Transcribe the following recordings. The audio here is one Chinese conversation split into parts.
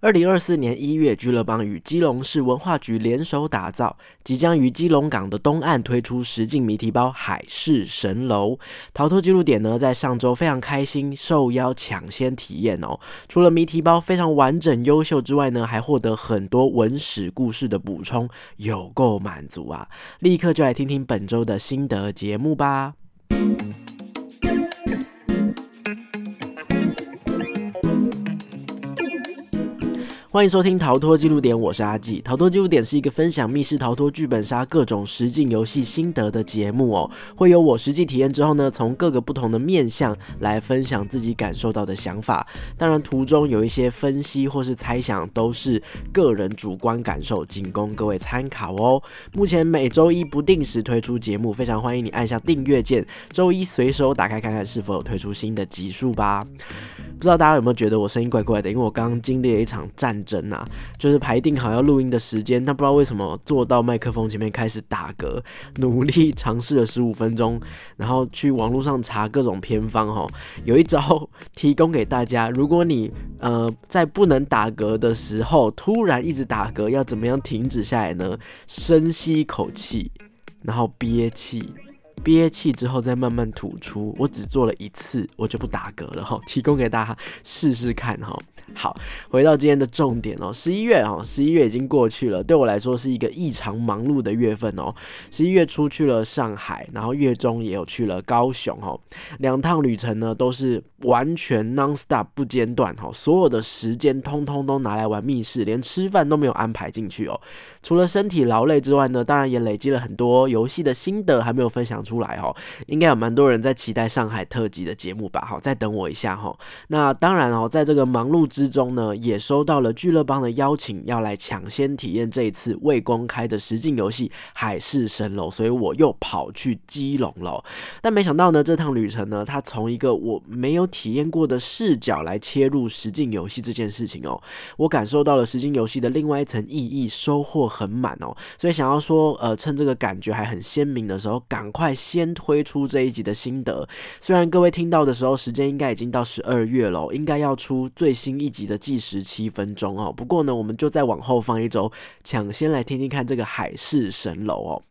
二零二四年一月，俱乐邦与基隆市文化局联手打造，即将于基隆港的东岸推出实境谜题包《海市蜃楼》。逃脱记录点呢，在上周非常开心，受邀抢先体验哦。除了谜题包非常完整优秀之外呢，还获得很多文史故事的补充，有够满足啊！立刻就来听听本周的心得节目吧。欢迎收听逃脱记录点，我是阿纪。逃脱记录点是一个分享密室逃脱、剧本杀各种实境游戏心得的节目哦。会有我实际体验之后呢，从各个不同的面向来分享自己感受到的想法。当然，途中有一些分析或是猜想，都是个人主观感受，仅供各位参考哦。目前每周一不定时推出节目，非常欢迎你按下订阅键，周一随手打开看看是否有推出新的集数吧。不知道大家有没有觉得我声音怪怪的？因为我刚刚经历了一场战争啊，就是排定好要录音的时间，但不知道为什么坐到麦克风前面开始打嗝，努力尝试了十五分钟，然后去网络上查各种偏方哈，有一招提供给大家，如果你呃在不能打嗝的时候突然一直打嗝，要怎么样停止下来呢？深吸一口气，然后憋气。憋气之后再慢慢吐出，我只做了一次，我就不打嗝了哈，提供给大家试试看哈。好，回到今天的重点哦，十一月哦，十一月已经过去了，对我来说是一个异常忙碌的月份哦。十一月初去了上海，然后月中也有去了高雄哦，两趟旅程呢都是完全 non stop 不间断哈，所有的时间通通都拿来玩密室，连吃饭都没有安排进去哦。除了身体劳累之外呢，当然也累积了很多游戏的心得，还没有分享出来哦。应该有蛮多人在期待上海特辑的节目吧？好，再等我一下哈。那当然哦，在这个忙碌之中呢，也收到了俱乐邦的邀请，要来抢先体验这一次未公开的实境游戏《海市蜃楼》，所以我又跑去基隆了。但没想到呢，这趟旅程呢，它从一个我没有体验过的视角来切入实境游戏这件事情哦，我感受到了实境游戏的另外一层意义，收获很满哦。所以想要说，呃，趁这个感觉还很鲜明的时候，赶快先推出这一集的心得。虽然各位听到的时候，时间应该已经到十二月了，应该要出最新一集的计时七分钟哦。不过呢，我们就再往后放一周，抢先来听听看这个海市蜃楼哦。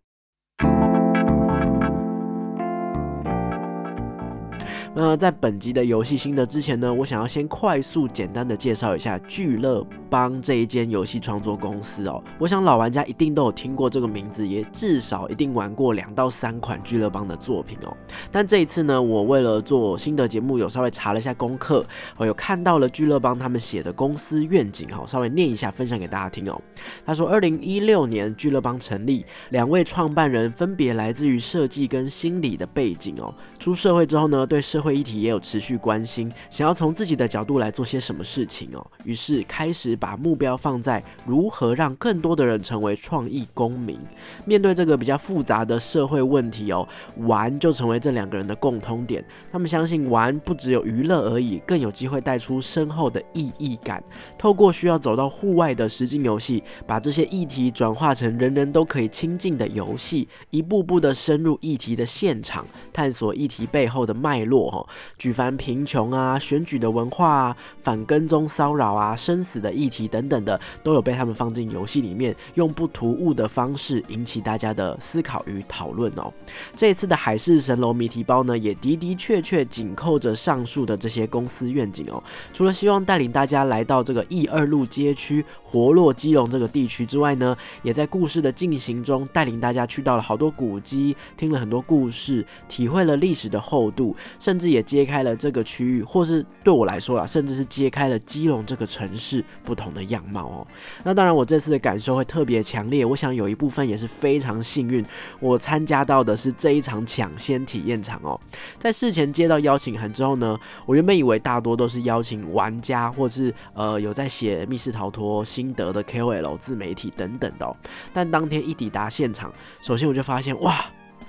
那在本集的游戏心得之前呢，我想要先快速简单的介绍一下俱乐邦这一间游戏创作公司哦。我想老玩家一定都有听过这个名字，也至少一定玩过两到三款俱乐邦的作品哦。但这一次呢，我为了做新的节目，有稍微查了一下功课，我有看到了俱乐邦他们写的公司愿景哦，稍微念一下分享给大家听哦。他说，二零一六年俱乐邦成立，两位创办人分别来自于设计跟心理的背景哦。出社会之后呢，对社会议题也有持续关心，想要从自己的角度来做些什么事情哦。于是开始把目标放在如何让更多的人成为创意公民。面对这个比较复杂的社会问题哦，玩就成为这两个人的共通点。他们相信玩不只有娱乐而已，更有机会带出深厚的意义感。透过需要走到户外的实境游戏，把这些议题转化成人人都可以亲近的游戏，一步步的深入议题的现场，探索议题背后的脉络。哦，举凡贫穷啊、选举的文化啊、反跟踪骚扰啊、生死的议题等等的，都有被他们放进游戏里面，用不突兀的方式引起大家的思考与讨论哦。这一次的海市蜃楼谜题包呢，也的的确确紧扣着上述的这些公司愿景哦。除了希望带领大家来到这个义二路街区、活络基隆这个地区之外呢，也在故事的进行中带领大家去到了好多古迹，听了很多故事，体会了历史的厚度，甚至也揭开了这个区域，或是对我来说啊，甚至是揭开了基隆这个城市不同的样貌哦。那当然，我这次的感受会特别强烈。我想有一部分也是非常幸运，我参加到的是这一场抢先体验场哦。在事前接到邀请函之后呢，我原本以为大多都是邀请玩家，或是呃有在写密室逃脱心得的 KOL 自媒体等等的哦。但当天一抵达现场，首先我就发现哇。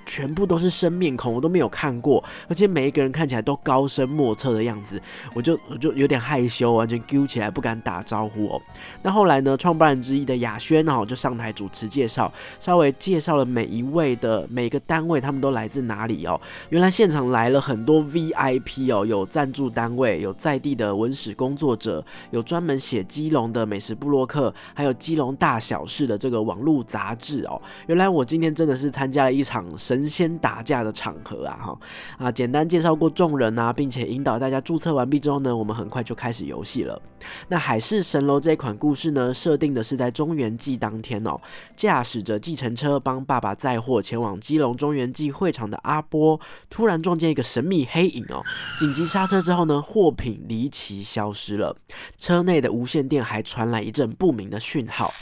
全部都是生面孔，我都没有看过，而且每一个人看起来都高深莫测的样子，我就我就有点害羞，完全揪起来不敢打招呼哦。那后来呢，创办人之一的雅轩哦就上台主持介绍，稍微介绍了每一位的每个单位，他们都来自哪里哦。原来现场来了很多 VIP 哦，有赞助单位，有在地的文史工作者，有专门写基隆的美食部落客，还有基隆大小事的这个网络杂志哦。原来我今天真的是参加了一场神神仙打架的场合啊！哈啊，简单介绍过众人啊，并且引导大家注册完毕之后呢，我们很快就开始游戏了。那海市蜃楼这款故事呢，设定的是在中原祭当天哦，驾驶着计程车帮爸爸载货前往基隆中原祭会场的阿波，突然撞见一个神秘黑影哦，紧急刹车之后呢，货品离奇消失了，车内的无线电还传来一阵不明的讯号。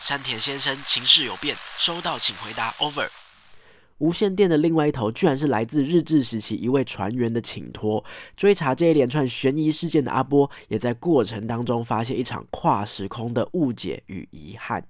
山田先生，情势有变，收到，请回答。Over。无线电的另外一头，居然是来自日治时期一位船员的请托。追查这一连串悬疑事件的阿波，也在过程当中发现一场跨时空的误解与遗憾。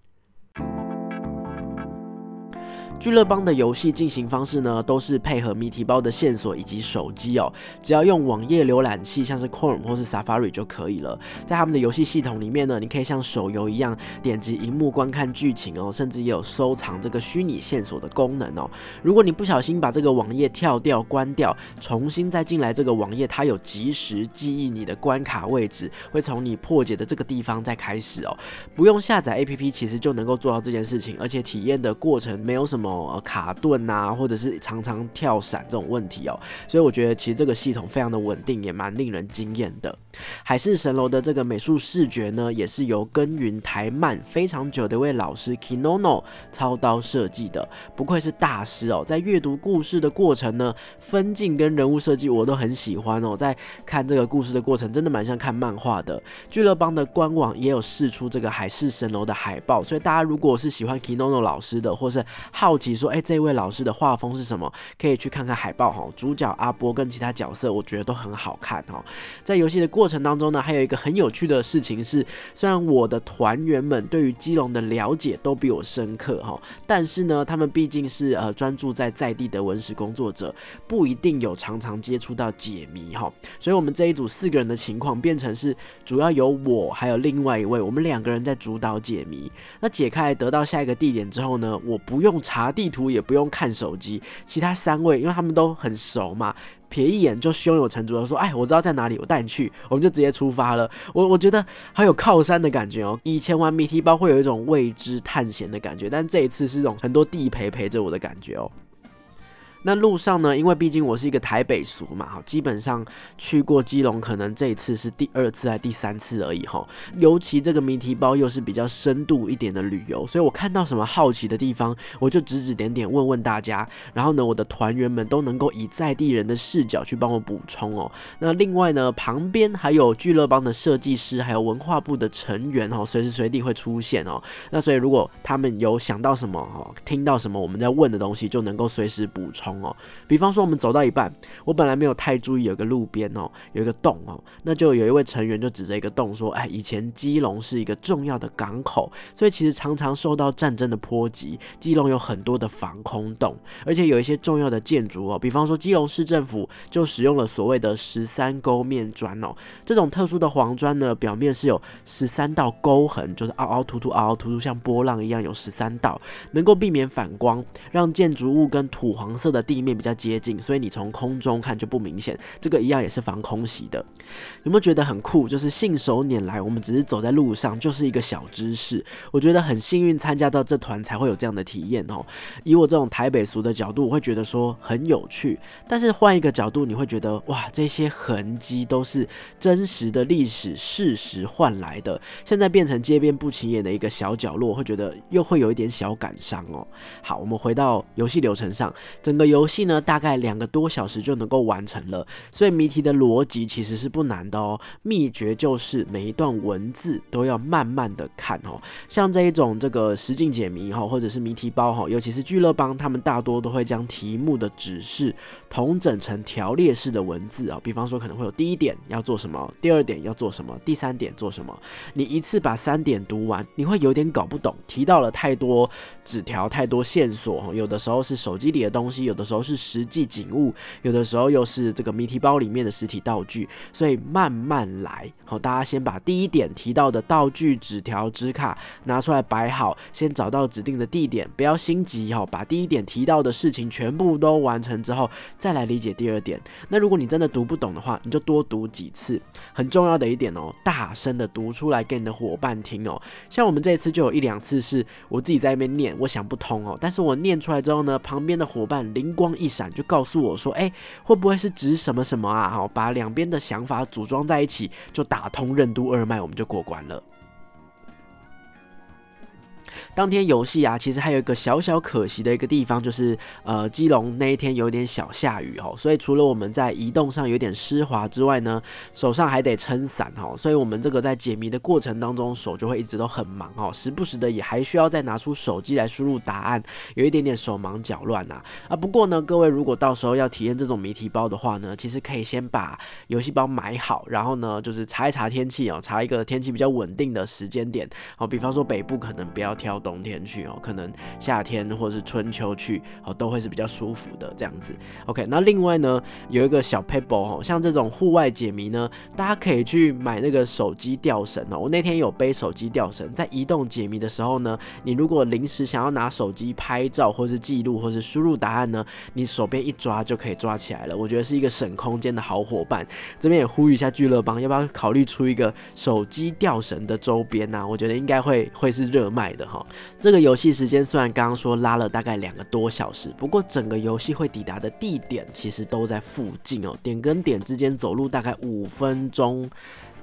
俱乐邦的游戏进行方式呢，都是配合谜题包的线索以及手机哦，只要用网页浏览器，像是 Chrome 或是 Safari 就可以了。在他们的游戏系统里面呢，你可以像手游一样点击荧幕观看剧情哦，甚至也有收藏这个虚拟线索的功能哦。如果你不小心把这个网页跳掉、关掉，重新再进来这个网页，它有及时记忆你的关卡位置，会从你破解的这个地方再开始哦。不用下载 APP，其实就能够做到这件事情，而且体验的过程没有什么。呃，卡顿啊，或者是常常跳伞这种问题哦，所以我觉得其实这个系统非常的稳定，也蛮令人惊艳的。海市蜃楼的这个美术视觉呢，也是由耕耘台漫非常久的一位老师 Kinono 操刀设计的，不愧是大师哦。在阅读故事的过程呢，分镜跟人物设计我都很喜欢哦。在看这个故事的过程，真的蛮像看漫画的。俱乐邦的官网也有试出这个海市蜃楼的海报，所以大家如果是喜欢 Kinono 老师的，或是好奇说，哎，这位老师的画风是什么，可以去看看海报哈。主角阿波跟其他角色，我觉得都很好看哈。在游戏的过程当中呢，还有一个很有趣的事情是，虽然我的团员们对于基隆的了解都比我深刻哈，但是呢，他们毕竟是呃专注在在地的文史工作者，不一定有常常接触到解谜哈，所以我们这一组四个人的情况变成是主要由我还有另外一位，我们两个人在主导解谜。那解开得到下一个地点之后呢，我不用查地图，也不用看手机，其他三位因为他们都很熟嘛。瞥一眼就胸有成竹的说：“哎，我知道在哪里，我带你去。”我们就直接出发了。我我觉得好有靠山的感觉哦。以前玩谜题包会有一种未知探险的感觉，但这一次是种很多地陪陪着我的感觉哦。那路上呢？因为毕竟我是一个台北俗嘛，哈，基本上去过基隆，可能这一次是第二次还第三次而已，哈。尤其这个谜题包又是比较深度一点的旅游，所以我看到什么好奇的地方，我就指指点点问问大家。然后呢，我的团员们都能够以在地人的视角去帮我补充哦。那另外呢，旁边还有俱乐邦的设计师，还有文化部的成员哦，随时随地会出现哦。那所以如果他们有想到什么，哈，听到什么我们在问的东西，就能够随时补充。哦，比方说我们走到一半，我本来没有太注意，有个路边哦，有一个洞哦，那就有一位成员就指着一个洞说：“哎，以前基隆是一个重要的港口，所以其实常常受到战争的波及，基隆有很多的防空洞，而且有一些重要的建筑哦，比方说基隆市政府就使用了所谓的十三沟面砖哦，这种特殊的黄砖呢，表面是有十三道沟痕，就是凹凹凸凸、凹凹凸凸，像波浪一样有十三道，能够避免反光，让建筑物跟土黄色的。的地面比较接近，所以你从空中看就不明显。这个一样也是防空袭的，有没有觉得很酷？就是信手拈来，我们只是走在路上，就是一个小知识。我觉得很幸运参加到这团才会有这样的体验哦。以我这种台北俗的角度，我会觉得说很有趣。但是换一个角度，你会觉得哇，这些痕迹都是真实的历史事实换来的，现在变成街边不起眼的一个小角落，会觉得又会有一点小感伤哦。好，我们回到游戏流程上，整个游。戏呢，大概两个多小时就能够完成了，所以谜题的逻辑其实是不难的哦。秘诀就是每一段文字都要慢慢的看哦。像这一种这个实境解谜哈，或者是谜题包哈，尤其是俱乐帮，他们大多都会将题目的指示同整成条列式的文字啊。比方说可能会有第一点要做什么，第二点要做什么，第三点做什么。你一次把三点读完，你会有点搞不懂，提到了太多纸条、太多线索，有的时候是手机里的东西，有。有的时候是实际景物，有的时候又是这个谜题包里面的实体道具，所以慢慢来。好，大家先把第一点提到的道具、纸条、纸卡拿出来摆好，先找到指定的地点，不要心急哈。把第一点提到的事情全部都完成之后，再来理解第二点。那如果你真的读不懂的话，你就多读几次。很重要的一点哦，大声的读出来给你的伙伴听哦。像我们这次就有一两次是我自己在那边念，我想不通哦，但是我念出来之后呢，旁边的伙伴灵光一闪，就告诉我说：“哎，会不会是指什么什么啊？”好，把两边的想法组装在一起，就。打通任督二脉，我们就过关了。当天游戏啊，其实还有一个小小可惜的一个地方，就是呃，基隆那一天有点小下雨哦，所以除了我们在移动上有点湿滑之外呢，手上还得撑伞哦，所以我们这个在解谜的过程当中，手就会一直都很忙哦，时不时的也还需要再拿出手机来输入答案，有一点点手忙脚乱呐啊。不过呢，各位如果到时候要体验这种谜题包的话呢，其实可以先把游戏包买好，然后呢，就是查一查天气哦，查一个天气比较稳定的时间点哦，比方说北部可能不要挑。冬天去哦，可能夏天或是春秋去哦，都会是比较舒服的这样子。OK，那另外呢，有一个小 paper 哦，像这种户外解谜呢，大家可以去买那个手机吊绳哦。我那天有背手机吊绳，在移动解谜的时候呢，你如果临时想要拿手机拍照或是记录或是输入答案呢，你手边一抓就可以抓起来了。我觉得是一个省空间的好伙伴。这边也呼吁一下俱乐帮，要不要考虑出一个手机吊绳的周边呢？我觉得应该会会是热卖的哈。这个游戏时间虽然刚刚说拉了大概两个多小时，不过整个游戏会抵达的地点其实都在附近哦，点跟点之间走路大概五分钟。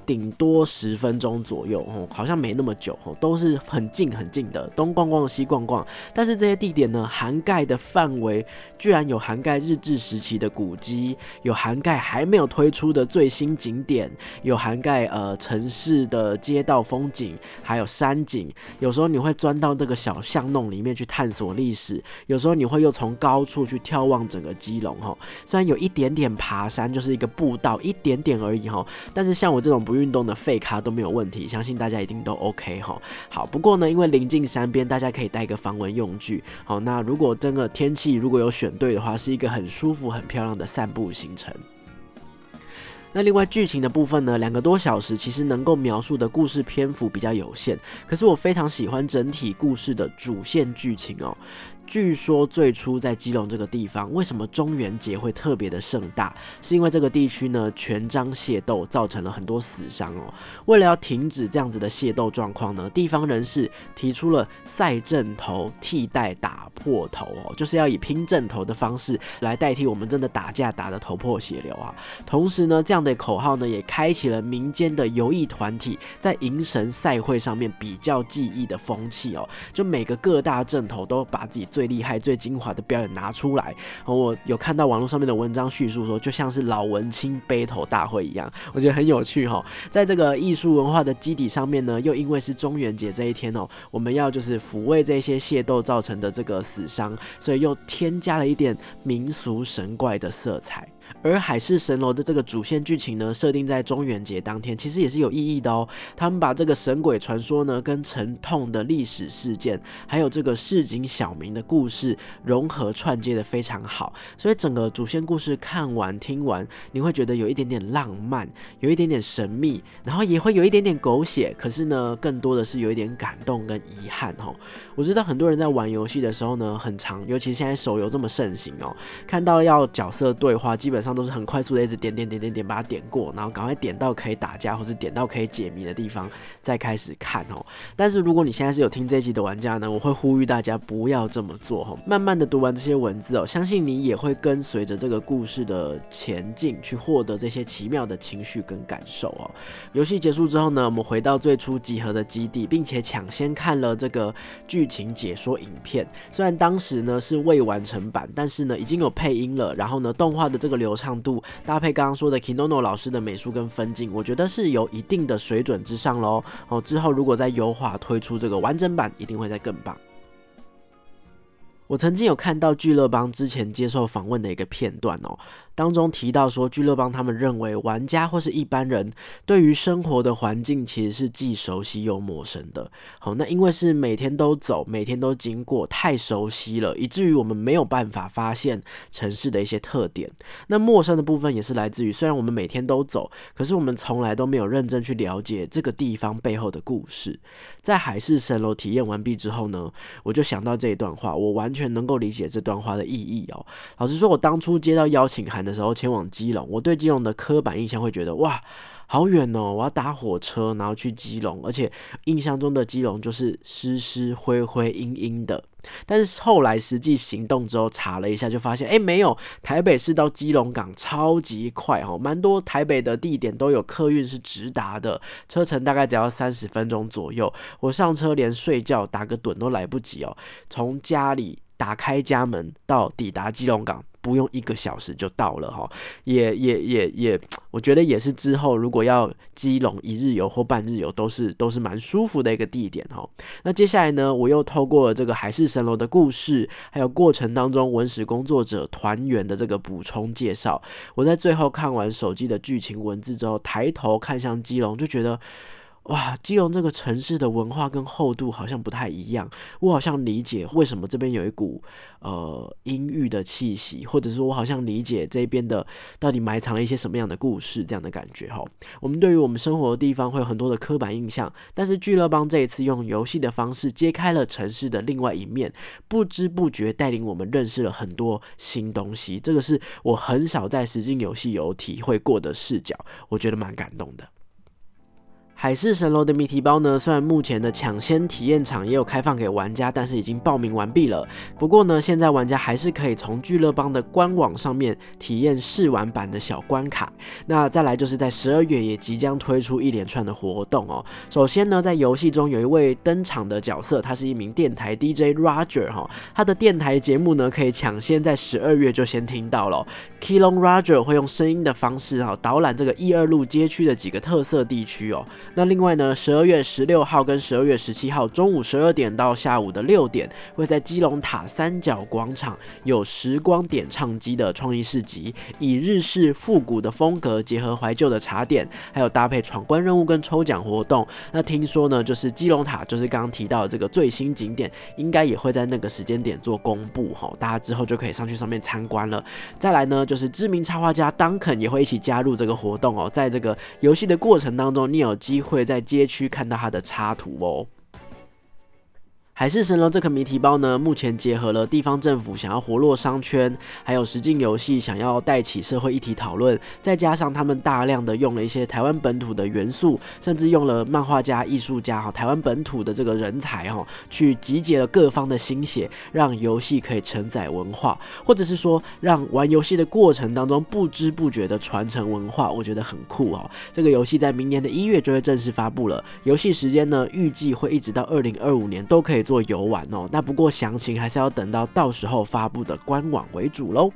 顶多十分钟左右哦，好像没那么久哦，都是很近很近的，东逛逛西逛逛。但是这些地点呢，涵盖的范围居然有涵盖日治时期的古迹，有涵盖还没有推出的最新景点，有涵盖呃城市的街道风景，还有山景。有时候你会钻到这个小巷弄里面去探索历史，有时候你会又从高处去眺望整个基隆哦。虽然有一点点爬山，就是一个步道，一点点而已哈，但是像我这种不运动的废咖都没有问题，相信大家一定都 OK 哈。好，不过呢，因为临近山边，大家可以带一个防蚊用具。好，那如果真的天气如果有选对的话，是一个很舒服、很漂亮的散步行程。那另外剧情的部分呢，两个多小时其实能够描述的故事篇幅比较有限，可是我非常喜欢整体故事的主线剧情哦。据说最初在基隆这个地方，为什么中元节会特别的盛大？是因为这个地区呢全章械斗，造成了很多死伤哦。为了要停止这样子的械斗状况呢，地方人士提出了赛阵头替代打破头哦，就是要以拼阵头的方式来代替我们真的打架打得头破血流啊。同时呢，这样的口号呢也开启了民间的游艺团体在迎神赛会上面比较技艺的风气哦。就每个各大阵头都把自己。最厉害、最精华的表演拿出来，我有看到网络上面的文章叙述说，就像是老文青背头大会一样，我觉得很有趣哈。在这个艺术文化的基底上面呢，又因为是中元节这一天哦，我们要就是抚慰这些械斗造成的这个死伤，所以又添加了一点民俗神怪的色彩。而海市蜃楼的这个主线剧情呢，设定在中元节当天，其实也是有意义的哦。他们把这个神鬼传说呢，跟沉痛的历史事件，还有这个市井小民的故事融合串接的非常好。所以整个主线故事看完听完，你会觉得有一点点浪漫，有一点点神秘，然后也会有一点点狗血。可是呢，更多的是有一点感动跟遗憾哦。我知道很多人在玩游戏的时候呢，很长，尤其现在手游这么盛行哦，看到要角色对话，基本。基本上都是很快速的，一直点点点点点把它点过，然后赶快点到可以打架或者点到可以解谜的地方，再开始看哦。但是如果你现在是有听这一集的玩家呢，我会呼吁大家不要这么做哈。慢慢的读完这些文字哦，相信你也会跟随着这个故事的前进，去获得这些奇妙的情绪跟感受哦。游戏结束之后呢，我们回到最初集合的基地，并且抢先看了这个剧情解说影片。虽然当时呢是未完成版，但是呢已经有配音了，然后呢动画的这个。流畅度搭配刚刚说的 Kinono 老师的美术跟分镜，我觉得是有一定的水准之上喽。哦，之后如果再优化推出这个完整版，一定会再更棒。我曾经有看到俱乐邦之前接受访问的一个片段哦，当中提到说，俱乐邦他们认为玩家或是一般人对于生活的环境其实是既熟悉又陌生的。好，那因为是每天都走，每天都经过，太熟悉了，以至于我们没有办法发现城市的一些特点。那陌生的部分也是来自于，虽然我们每天都走，可是我们从来都没有认真去了解这个地方背后的故事。在海市蜃楼体验完毕之后呢，我就想到这一段话，我完全能够理解这段话的意义哦。老实说，我当初接到邀请函的时候，前往基隆，我对基隆的刻板印象会觉得，哇。好远哦！我要搭火车，然后去基隆，而且印象中的基隆就是湿湿灰灰阴阴的。但是后来实际行动之后，查了一下，就发现，哎，没有，台北市到基隆港超级快哦，蛮多台北的地点都有客运是直达的，车程大概只要三十分钟左右。我上车连睡觉打个盹都来不及哦，从家里打开家门到抵达基隆港。不用一个小时就到了哈，也也也也，我觉得也是之后如果要基隆一日游或半日游，都是都是蛮舒服的一个地点哈。那接下来呢，我又透过了这个海市蜃楼的故事，还有过程当中文史工作者团员的这个补充介绍，我在最后看完手机的剧情文字之后，抬头看向基隆，就觉得。哇，基隆这个城市的文化跟厚度好像不太一样，我好像理解为什么这边有一股呃阴郁的气息，或者说我好像理解这边的到底埋藏了一些什么样的故事，这样的感觉哈。我们对于我们生活的地方会有很多的刻板印象，但是俱乐邦这一次用游戏的方式揭开了城市的另外一面，不知不觉带领我们认识了很多新东西，这个是我很少在实境游戏有体会过的视角，我觉得蛮感动的。海市蜃楼的谜题包呢？虽然目前的抢先体验场也有开放给玩家，但是已经报名完毕了。不过呢，现在玩家还是可以从俱乐邦的官网上面体验试玩版的小关卡。那再来就是在十二月也即将推出一连串的活动哦。首先呢，在游戏中有一位登场的角色，他是一名电台 DJ Roger 哈，他的电台节目呢可以抢先在十二月就先听到了。Kilon Roger 会用声音的方式哈导览这个一二路街区的几个特色地区哦。那另外呢，十二月十六号跟十二月十七号中午十二点到下午的六点，会在基隆塔三角广场有时光点唱机的创意市集，以日式复古的风格结合怀旧的茶点，还有搭配闯关任务跟抽奖活动。那听说呢，就是基隆塔，就是刚刚提到的这个最新景点，应该也会在那个时间点做公布哈，大家之后就可以上去上面参观了。再来呢，就是知名插画家 Duncan 也会一起加入这个活动哦，在这个游戏的过程当中，你有机会在街区看到它的插图哦。海市蜃楼这个谜题包呢，目前结合了地方政府想要活络商圈，还有实境游戏想要带起社会议题讨论，再加上他们大量的用了一些台湾本土的元素，甚至用了漫画家、艺术家哈，台湾本土的这个人才哈，去集结了各方的心血，让游戏可以承载文化，或者是说让玩游戏的过程当中不知不觉的传承文化，我觉得很酷哦。这个游戏在明年的一月就会正式发布了，游戏时间呢预计会一直到二零二五年都可以。做游玩哦，那不过详情还是要等到到时候发布的官网为主喽。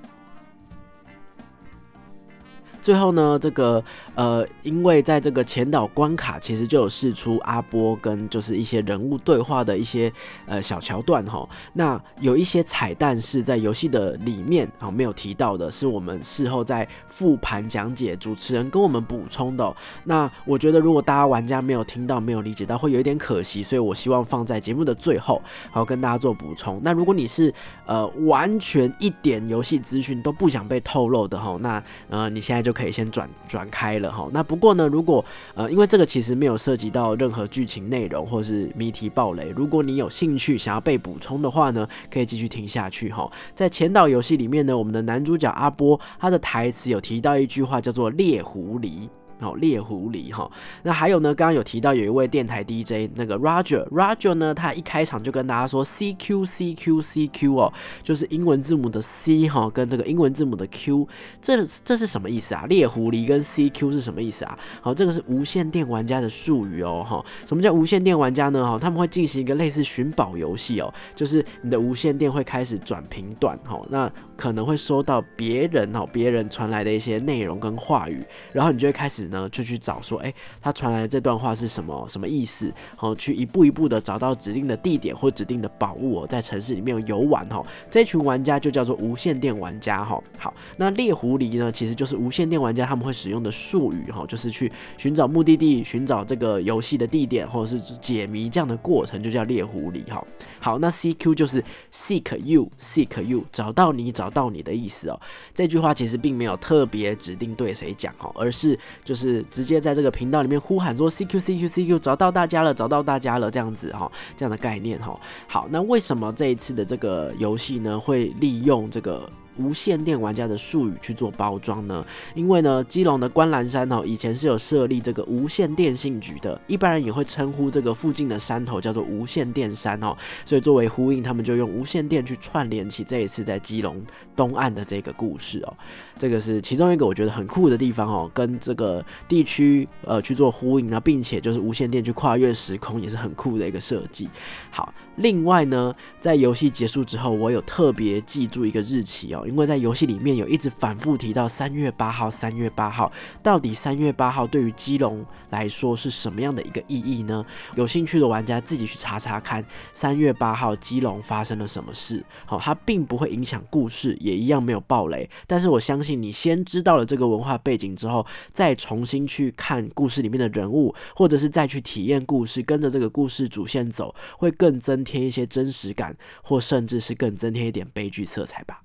最后呢，这个呃，因为在这个前导关卡，其实就有试出阿波跟就是一些人物对话的一些呃小桥段哈。那有一些彩蛋是在游戏的里面啊没有提到的，是我们事后在复盘讲解，主持人跟我们补充的。那我觉得如果大家玩家没有听到、没有理解到，会有一点可惜，所以我希望放在节目的最后，好跟大家做补充。那如果你是呃完全一点游戏资讯都不想被透露的哈，那呃你现在就。可以先转转开了哈，那不过呢，如果呃，因为这个其实没有涉及到任何剧情内容或是谜题暴雷，如果你有兴趣想要被补充的话呢，可以继续听下去哈。在前导游戏里面呢，我们的男主角阿波他的台词有提到一句话叫做“猎狐狸”。哦，猎狐狸哈，那还有呢？刚刚有提到有一位电台 DJ 那个 Roger，Roger 呢，他一开场就跟大家说 CQ CQ CQ 哦，就是英文字母的 C 哈，跟这个英文字母的 Q，这这是什么意思啊？猎狐狸跟 CQ 是什么意思啊？好，这个是无线电玩家的术语哦哈。什么叫无线电玩家呢？哈，他们会进行一个类似寻宝游戏哦，就是你的无线电会开始转频段哈，那可能会收到别人哦别人传来的一些内容跟话语，然后你就会开始。呢，就去找说，哎，他传来的这段话是什么什么意思？好，去一步一步的找到指定的地点或指定的宝物哦，在城市里面游玩哈。这群玩家就叫做无线电玩家哈。好，那猎狐狸呢，其实就是无线电玩家他们会使用的术语哈，就是去寻找目的地、寻找这个游戏的地点或者是解谜这样的过程，就叫猎狐狸哈。好，那 CQ 就是 seek you，seek you，找到你，找到你的意思哦。这句话其实并没有特别指定对谁讲哦，而是就是是直接在这个频道里面呼喊说 CQ CQ CQ，找到大家了，找到大家了，这样子哈，这样的概念哈。好，那为什么这一次的这个游戏呢，会利用这个？无线电玩家的术语去做包装呢？因为呢，基隆的观澜山哦，以前是有设立这个无线电信局的，一般人也会称呼这个附近的山头叫做无线电山哦。所以作为呼应，他们就用无线电去串联起这一次在基隆东岸的这个故事哦。这个是其中一个我觉得很酷的地方哦，跟这个地区呃去做呼应，那并且就是无线电去跨越时空，也是很酷的一个设计。好，另外呢，在游戏结束之后，我有特别记住一个日期哦。因为在游戏里面有一直反复提到三月八号，三月八号，到底三月八号对于基隆来说是什么样的一个意义呢？有兴趣的玩家自己去查查看，三月八号基隆发生了什么事。好，它并不会影响故事，也一样没有暴雷。但是我相信你先知道了这个文化背景之后，再重新去看故事里面的人物，或者是再去体验故事，跟着这个故事主线走，会更增添一些真实感，或甚至是更增添一点悲剧色彩吧。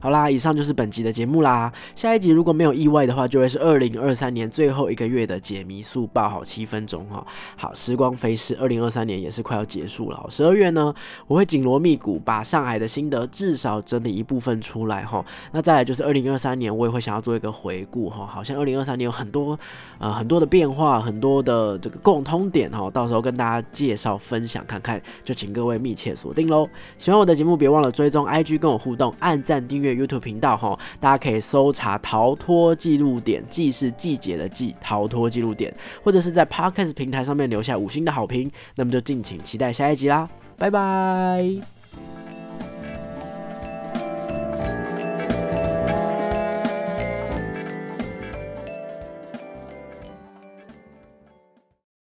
好啦，以上就是本集的节目啦。下一集如果没有意外的话，就会是二零二三年最后一个月的解谜速报，好七分钟哈。好，时光飞逝，二零二三年也是快要结束了。十二月呢，我会紧锣密鼓把上海的心得至少整理一部分出来哈。那再来就是二零二三年，我也会想要做一个回顾哈。好像二零二三年有很多呃很多的变化，很多的这个共通点哈。到时候跟大家介绍分享看看，就请各位密切锁定喽。喜欢我的节目，别忘了追踪 IG 跟我互动，按赞订阅。YouTube 频道哈，大家可以搜查“逃脱记录点”，季是季节的季，逃脱记录点，或者是在 Podcast 平台上面留下五星的好评，那么就敬请期待下一集啦，拜拜。